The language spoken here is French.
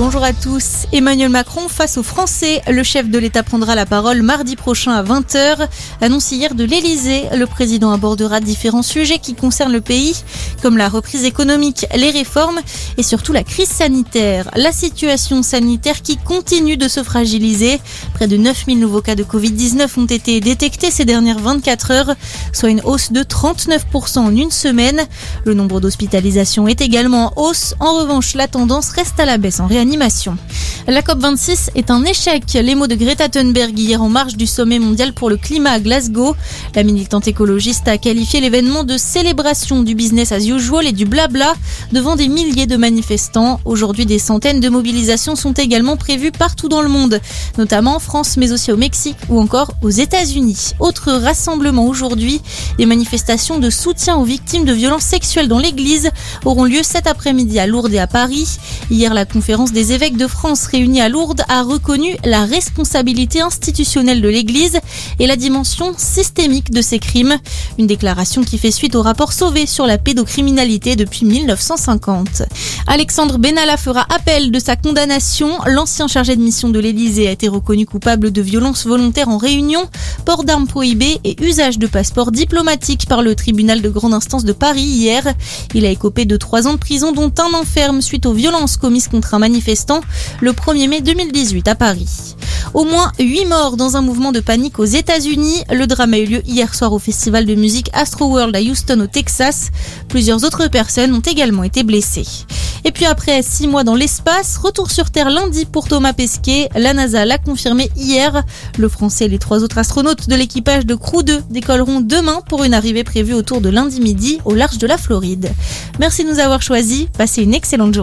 bonjour à tous. Emmanuel Macron face aux Français. Le chef de l'État prendra la parole mardi prochain à 20h. Annonce hier de l'Elysée, le président abordera différents sujets qui concernent le pays, comme la reprise économique, les réformes et surtout la crise sanitaire. La situation sanitaire qui continue de se fragiliser. Près de 9000 nouveaux cas de Covid-19 ont été détectés ces dernières 24 heures, soit une hausse de 39% en une semaine. Le nombre d'hospitalisations est également en hausse. En revanche, la tendance reste à la baisse en réanimation. La COP26 est un échec. Les mots de Greta Thunberg hier en marge du sommet mondial pour le climat à Glasgow. La militante écologiste a qualifié l'événement de célébration du business as usual et du blabla devant des milliers de manifestants. Aujourd'hui, des centaines de mobilisations sont également prévues partout dans le monde, notamment en France, mais aussi au Mexique ou encore aux États-Unis. Autre rassemblement aujourd'hui, des manifestations de soutien aux victimes de violences sexuelles dans l'église auront lieu cet après-midi à Lourdes et à Paris. Hier, la conférence des évêques de France réunie à Lourdes a reconnu la responsabilité institutionnelle de l'Église et la dimension systémique de ces crimes. Une déclaration qui fait suite au rapport Sauvé sur la pédocriminalité depuis 1950. Alexandre Benalla fera appel de sa condamnation. L'ancien chargé de mission de l'Élysée a été reconnu coupable de violences volontaires en réunion, port d'armes prohibées et usage de passeports diplomatiques par le tribunal de grande instance de Paris hier. Il a écopé de trois ans de prison dont un enferme suite aux violences commises contre un manifestant le 1er mai 2018 à Paris. Au moins 8 morts dans un mouvement de panique aux États-Unis. Le drame a eu lieu hier soir au festival de musique Astro World à Houston au Texas. Plusieurs autres personnes ont également été blessées. Et puis après six mois dans l'espace, retour sur Terre lundi pour Thomas Pesquet. La NASA l'a confirmé hier. Le Français et les trois autres astronautes de l'équipage de Crew 2 décolleront demain pour une arrivée prévue autour de lundi midi au large de la Floride. Merci de nous avoir choisis. Passez une excellente journée.